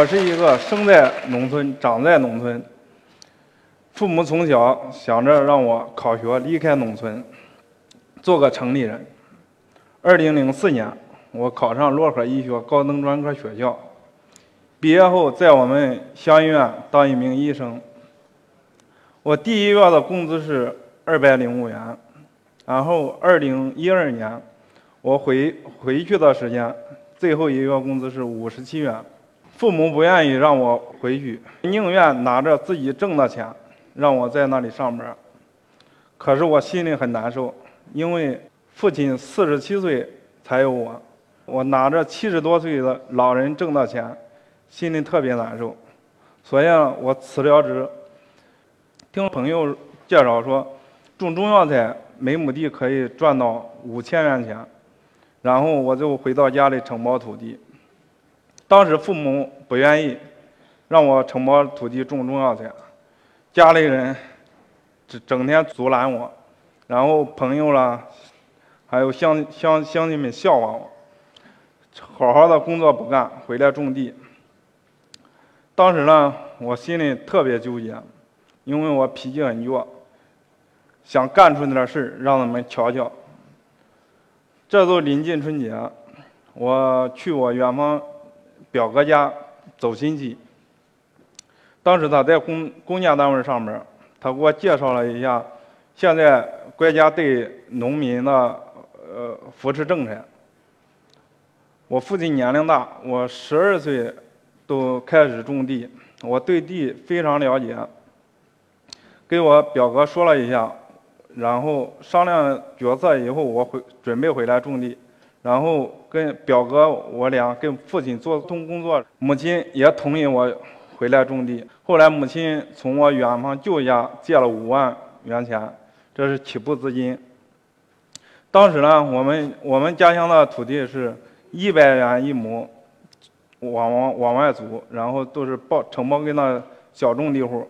我是一个生在农村、长在农村，父母从小想着让我考学离开农村，做个城里人。二零零四年，我考上漯河医学高等专科学校，毕业后在我们乡医院当一名医生。我第一月的工资是二百零五元，然后二零一二年我回回去的时间，最后一个月工资是五十七元。父母不愿意让我回去，宁愿拿着自己挣的钱让我在那里上班。可是我心里很难受，因为父亲四十七岁才有我，我拿着七十多岁的老人挣的钱，心里特别难受。所以我辞了职。听朋友介绍说，种中药材每亩地可以赚到五千元钱，然后我就回到家里承包土地。当时父母不愿意让我承包土地种中药材，家里人整整天阻拦我，然后朋友啦，还有乡乡乡亲们笑话我，好好的工作不干，回来种地。当时呢，我心里特别纠结。因为我脾气很倔，想干出点事儿让他们瞧瞧。这都临近春节，我去我远方表哥家走亲戚。当时他在公公家单位上班，他给我介绍了一下现在国家对农民的呃扶持政策。我父亲年龄大，我十二岁都开始种地，我对地非常了解。给我表哥说了一下，然后商量决策以后，我回准备回来种地，然后跟表哥我俩跟父亲做通工作，母亲也同意我回来种地。后来母亲从我远方舅家借了五万元钱，这是起步资金。当时呢，我们我们家乡的土地是一百元一亩，往往往外租，然后都是报承包给那小种地户。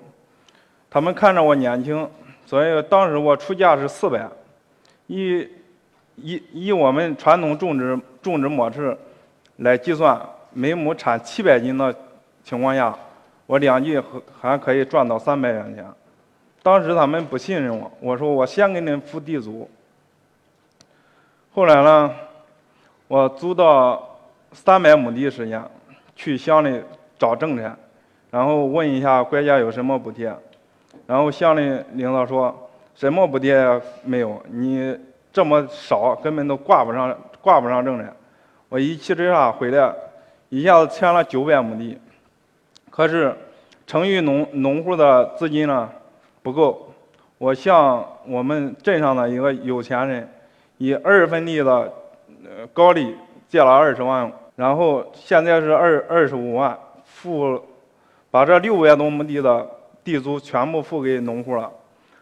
他们看着我年轻，所以当时我出价是四百，一以以我们传统种植种植模式来计算，每亩产七百斤的情况下，我两季还可以赚到三百元钱。当时他们不信任我，我说我先给你付地租。后来呢，我租到三百亩地时间，去乡里找政策，然后问一下国家有什么补贴。然后乡里领导说什么补贴没有，你这么少根本都挂不上挂不上证的。我一气之下回来，一下子签了九百亩地，可是城域农农户的资金呢不够，我向我们镇上的一个有钱人以二分地的高利借了二十万，然后现在是二二十五万付，把这六百多亩地的。地租全部付给农户了，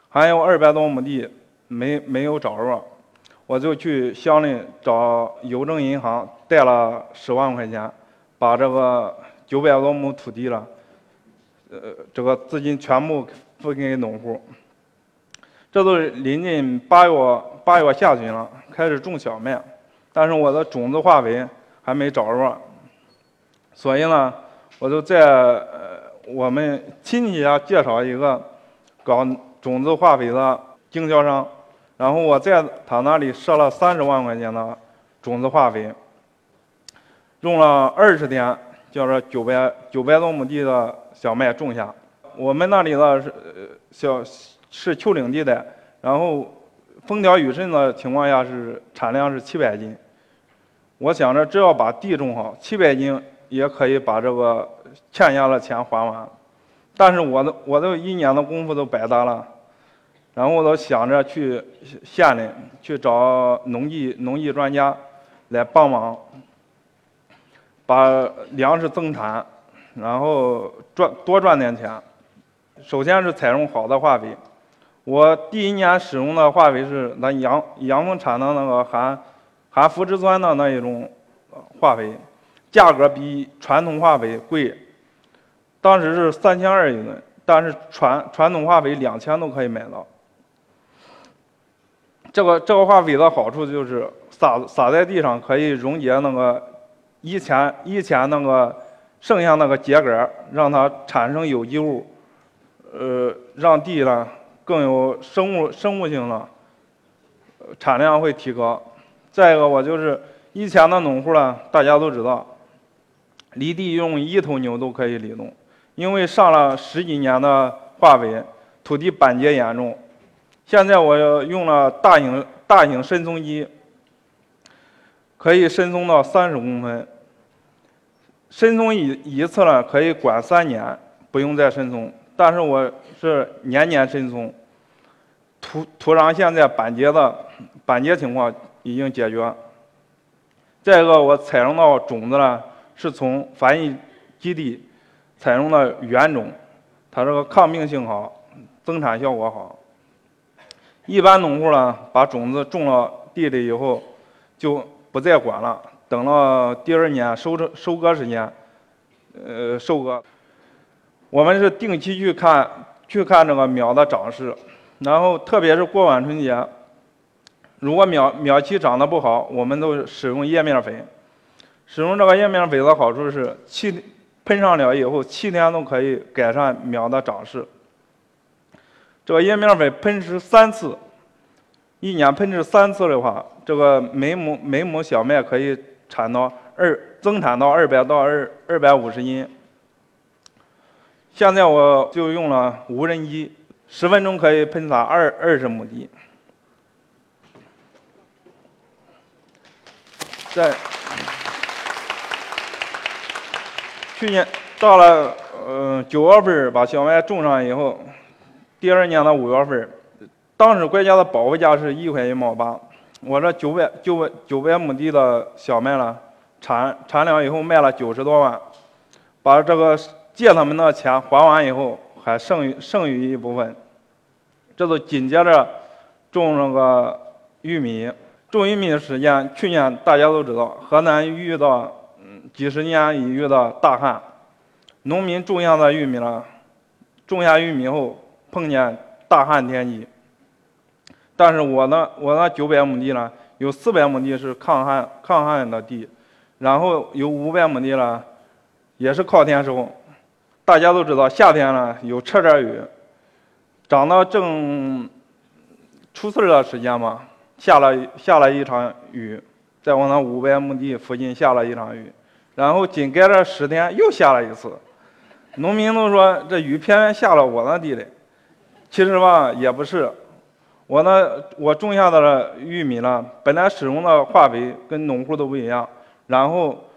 还有二百多亩地没没有着落，我就去乡里找邮政银行贷了十万块钱，把这个九百多亩土地了，呃，这个资金全部付给农户。这都临近八月八月下旬了，开始种小麦，但是我的种子化肥还没找着，所以呢，我就在呃。我们亲戚家介绍一个搞种子化肥的经销商，然后我在他那里设了三十万块钱的种子化肥，用了二十天，叫做九百九百多亩地的小麦种下。我们那里的是小是丘陵地带，然后风调雨顺的情况下是产量是七百斤。我想着只要把地种好，七百斤也可以把这个。欠下的钱还完，但是我的我的一年的功夫都白搭了，然后我都想着去县里去找农技农技专家来帮忙，把粮食增产，然后赚多赚点钱。首先是采用好的化肥，我第一年使用的化肥是那阳阳丰产的那个含含腐殖酸的那一种化肥。价格比传统化肥贵，当时是三千二一吨，但是传传统化肥两千都可以买到。这个这个化肥的好处就是撒撒在地上可以溶解那个以前以前那个剩下那个秸秆让它产生有机物，呃，让地呢更有生物生物性了，产量会提高。再一个，我就是以前的农户呢，大家都知道，犁地用一头牛都可以犁动，因为上了十几年的化肥，土地板结严重。现在我用了大型大型深松机，可以深松到三十公分。深松一一次呢，可以管三年，不用再深松。但是我是年年深松，土土壤现在板结的板结情况已经解决。再一个，我采用到种子呢，是从繁育基地采用的原种，它这个抗病性好，增产效果好。一般农户呢，把种子种了地里以后，就不再管了，等到第二年收成收割时间，呃，收割。我们是定期去看，去看这个苗的长势，然后特别是过完春节，如果苗苗期长得不好，我们都使用叶面肥。使用这个叶面肥的好处是，七喷上了以后，七天都可以改善苗的长势。这个叶面粉喷施三次，一年喷施三次的话，这个每亩每亩小麦可以产到二增产到二百到二二百五十斤。现在我就用了无人机，十分钟可以喷洒二二十亩地。在去年到了呃九月份把小麦种上以后。第二年的五月份，当时国家的保护价是一块一毛八，我这九百九百九百亩地的小麦了，产产量以后卖了九十多万，把这个借他们的钱还完以后，还剩余剩余一部分，这都紧接着种那个玉米，种玉米的时间，去年大家都知道，河南遇到嗯几十年一遇的大旱，农民种下的玉米了，种下玉米后。碰见大旱天气，但是我呢，我那九百亩地呢，有四百亩地是抗旱抗旱的地，然后有五百亩地呢，也是靠天收。大家都知道，夏天呢有车点雨，长到正出事的时间嘛，下了下了一场雨，在我那五百亩地附近下了一场雨，然后紧跟着十天又下了一次，农民都说这雨偏偏下了我那地里。其实吧，也不是，我呢，我种下的玉米呢，本来使用的化肥跟农户都不一样，然后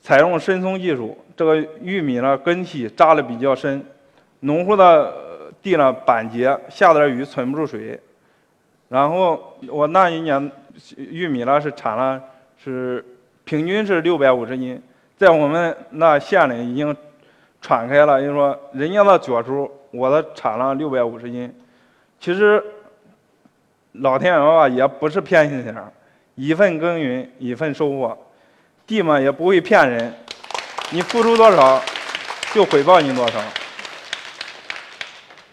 采用深松技术，这个玉米呢根系扎的比较深，农户的地呢板结，下点雨存不住水，然后我那一年玉米呢是产了是平均是六百五十斤，在我们那县里已经传开了，就是说人家的脚数。我的产了六百五十斤，其实老天爷吧也不是骗心眼儿，一份耕耘一份收获，地嘛也不会骗人，你付出多少就回报你多少。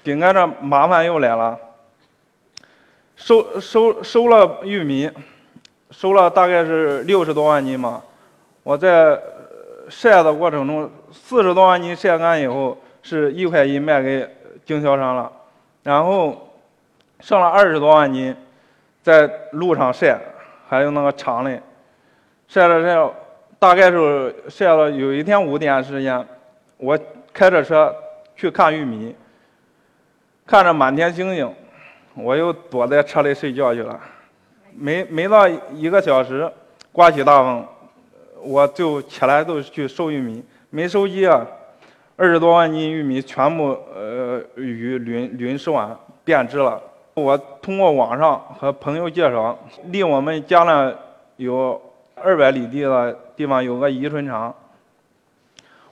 紧接着麻烦又来了，收收收了玉米，收了大概是六十多万斤嘛，我在晒的过程中四十多万斤晒干以后。是一块一卖给经销商了，然后剩了二十多万斤，在路上晒，还有那个厂里晒了晒，大概是晒了有一天五点时间，我开着车去看玉米，看着满天星星，我又躲在车里睡觉去了，没没到一个小时，刮起大风，我就起来就去收玉米，没收机啊。二十多万斤玉米全部呃雨淋淋湿完变质了。我通过网上和朋友介绍，离我们家呢有二百里地的地方有个宜春厂。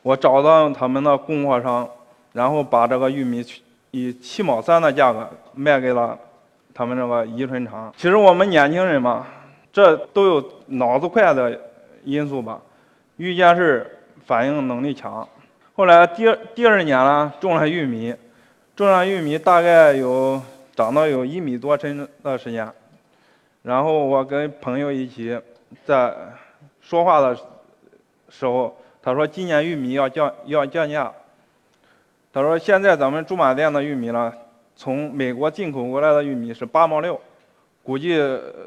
我找到他们的供货商，然后把这个玉米以七毛三的价格卖给了他们这个宜春厂。其实我们年轻人嘛，这都有脑子快的因素吧，遇见事反应能力强。后来第二第二年了，种了玉米，种上玉米大概有长到有一米多深的时间，然后我跟朋友一起在说话的时候，他说今年玉米要降要降价。他说现在咱们驻马店的玉米呢，从美国进口过来的玉米是八毛六，估计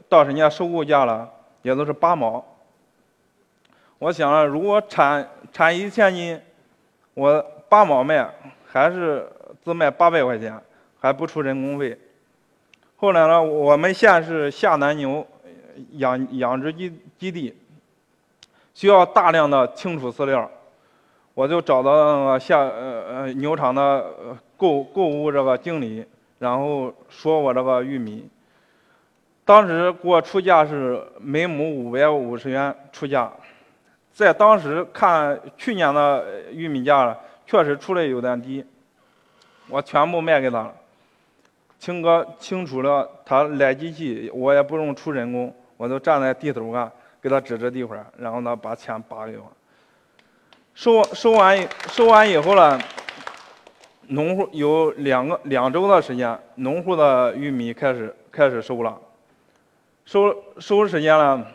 到人家收购价了也都是八毛。我想了，如果产产一千斤，我八毛卖，还是只卖八百块钱，还不出人工费。后来呢，我们县是下南牛养养殖基基地，需要大量的清除饲料，我就找到那个下呃呃牛场的购购物这个经理，然后说我这个玉米，当时给我出价是每亩五百五十元出价，在当时看去年的玉米价了确实出来有点低，我全部卖给他了。清哥清除了，他来机器，我也不用出人工，我就站在地头上给他指着地方，然后呢把钱拔给我。收收完收完以后呢，农户有两个两周的时间，农户的玉米开始开始收了，收收时间了，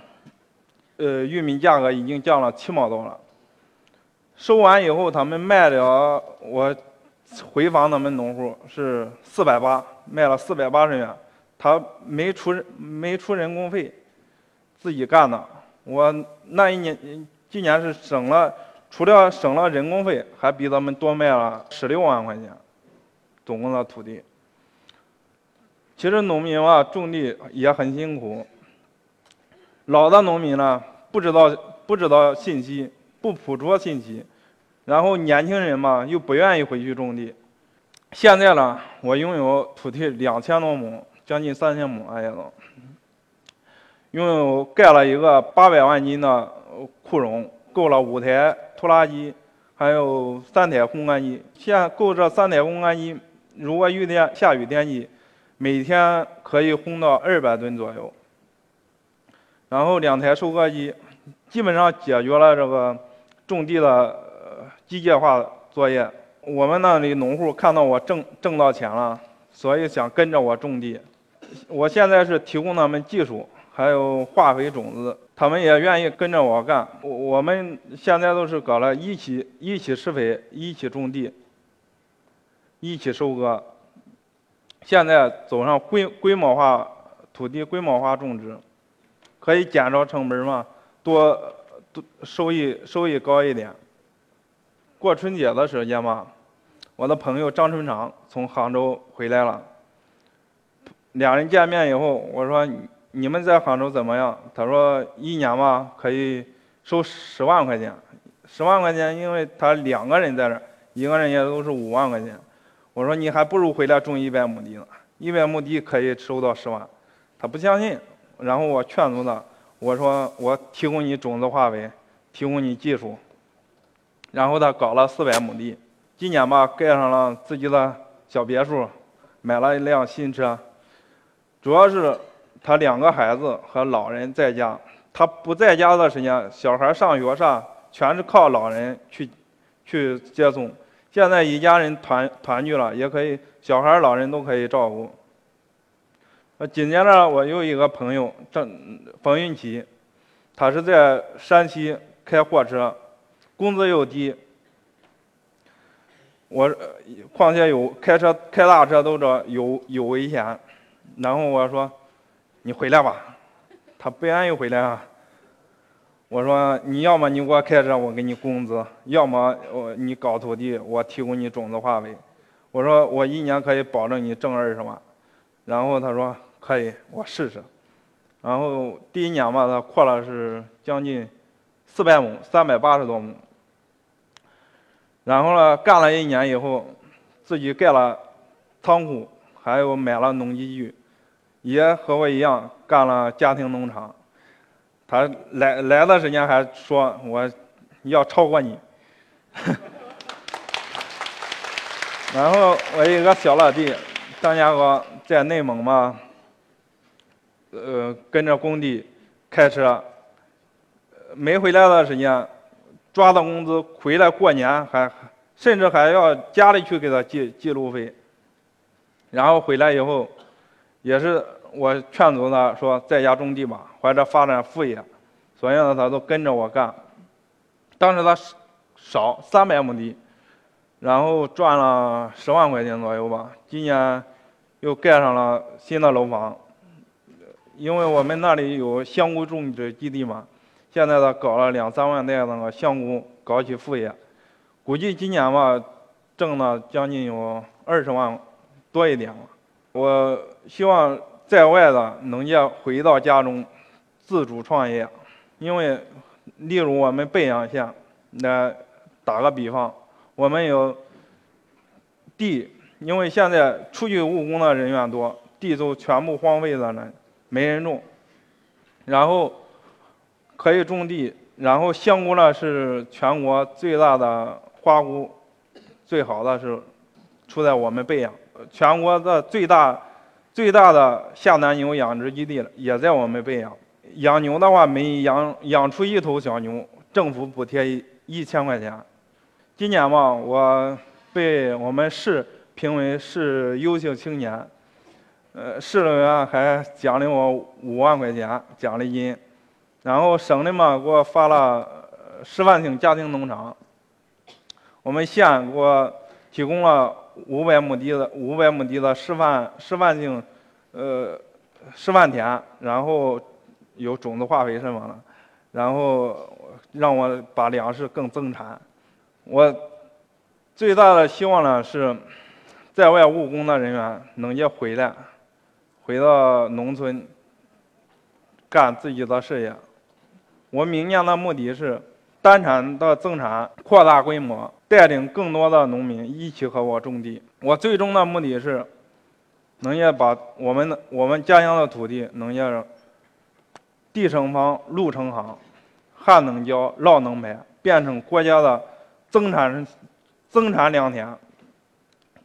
呃，玉米价格已经降了七毛多了。收完以后，他们卖了我。回访他们农户是四百八，卖了四百八十元，他没出没出人工费，自己干的。我那一年今年是省了，除了省了人工费，还比他们多卖了十六万块钱，总共的土地。其实农民啊，种地也很辛苦。老的农民呢，不知道不知道信息，不捕捉信息。然后年轻人嘛又不愿意回去种地，现在呢，我拥有土地两千多亩，将近三千亩，哎呀，拥有盖了一个八百万斤的库容，够了五台拖拉机，还有三台烘干机。现够这三台烘干机，如果雨天下雨天气，每天可以烘到二百吨左右。然后两台收割机，基本上解决了这个种地的。机械化作业，我们那里农户看到我挣挣到钱了，所以想跟着我种地。我现在是提供他们技术，还有化肥、种子，他们也愿意跟着我干。我我们现在都是搞了一起一起施肥，一起种地，一起收割。现在走上规规模化土地规模化种植，可以减少成本嘛，多多收益收益高一点。过春节的时间嘛，我的朋友张春长从杭州回来了。两人见面以后，我说：“你们在杭州怎么样？”他说：“一年嘛，可以收十万块钱。十万块钱，因为他两个人在这，一个人也都是五万块钱。”我说：“你还不如回来种一百亩地呢，一百亩地可以收到十万。”他不相信，然后我劝阻他，我说：“我提供你种子化肥，提供你技术。”然后他搞了四百亩地，今年吧盖上了自己的小别墅，买了一辆新车。主要是他两个孩子和老人在家，他不在家的时间，小孩上学上全是靠老人去去接送。现在一家人团团聚了，也可以小孩老人都可以照顾。呃，紧接着我又一个朋友郑冯云奇，他是在山西开货车。工资又低，我况且有开车开大车都这有有危险，然后我说你回来吧，他不愿意回来啊。我说你要么你给我开车，我给你工资；要么我你搞土地，我提供你种子化肥。我说我一年可以保证你挣二十万，然后他说可以，我试试。然后第一年吧，他扩了是将近四百亩，三百八十多亩。然后呢，干了一年以后，自己盖了仓库，还有买了农机具，也和我一样干了家庭农场。他来来的时间还说我要超过你。然后我一个小老弟，张家哥在内蒙嘛，呃，跟着工地开车，没回来的时间。抓到工资回来过年还甚至还要家里去给他记记录费，然后回来以后，也是我劝阻他说在家种地吧，或者发展副业，所以呢他都跟着我干。当时他少三百亩地，然后赚了十万块钱左右吧。今年又盖上了新的楼房，因为我们那里有香菇种植基地嘛，现在呢搞了两三万袋那个香菇，搞起副业，估计今年吧挣了将近有二十万多一点了。我希望在外的能够回到家中自主创业，因为例如我们北阳县，那打个比方，我们有地，因为现在出去务工的人员多，地都全部荒废了呢，没人种。然后可以种地，然后香菇呢是全国最大的花菇，最好的是出在我们北阳。全国的最大、最大的下南牛养殖基地也在我们北阳。养牛的话，每养养出一头小牛，政府补贴一一千块钱。今年嘛，我被我们市评为市优秀青年，呃，市委员还奖励我五万块钱奖励金，然后省的嘛给我发了示范性家庭农场，我们县给我提供了。五百亩地的五百亩地的示范示范性，呃，示范田，然后有种子化肥什么的，然后让我把粮食更增产。我最大的希望呢是，在外务工的人员能够回来，回到农村干自己的事业。我明年的目的是。单产的增产，扩大规模，带领更多的农民一起和我种地。我最终的目的是，农业把我们的我们家乡的土地农业地成方，路成行，旱能浇，涝能排，变成国家的增产增产良田，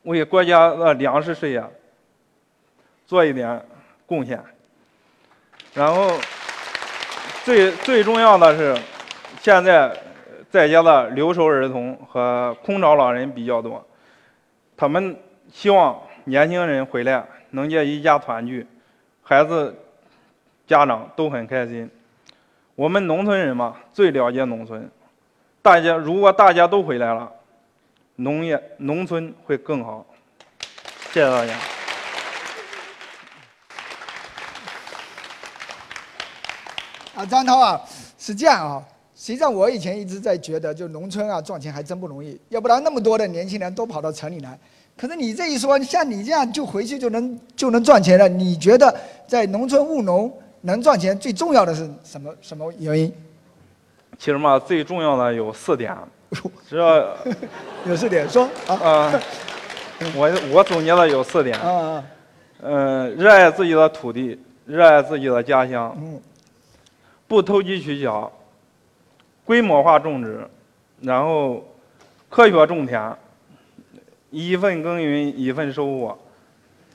为国家的粮食事业做一点贡献。然后最最重要的是。现在在家的留守儿童和空巢老人比较多，他们希望年轻人回来能见一家团聚，孩子、家长都很开心。我们农村人嘛，最了解农村。大家如果大家都回来了，农业农村会更好。谢谢大家。啊，张涛啊，是这样啊。实际上，我以前一直在觉得，就农村啊赚钱还真不容易，要不然那么多的年轻人都跑到城里来。可是你这一说，像你这样就回去就能就能赚钱了，你觉得在农村务农能赚钱最重要的是什么什么原因？其实嘛，最重要的有四点，只要有四点说啊。我我总结了有四点。嗯嗯。嗯，热爱自己的土地，热爱自己的家乡。嗯。不投机取巧。规模化种植，然后科学种田，一份耕耘一份收获，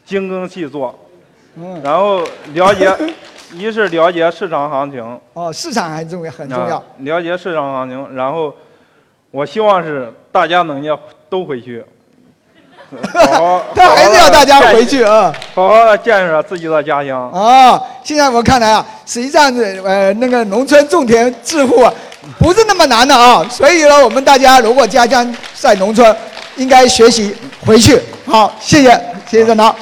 精耕细作，嗯，然后了解，一是了解市场行情，哦，市场还重要，很重要，了解市场行情，然后我希望是大家能要都回去，好，他还是要大家回去啊，好好的建设自己的家乡啊。现在我看来啊，实际上是呃那个农村种田致富啊。不是那么难的啊，所以呢，我们大家如果家乡在农村，应该学习回去。好，谢谢，谢谢郑涛。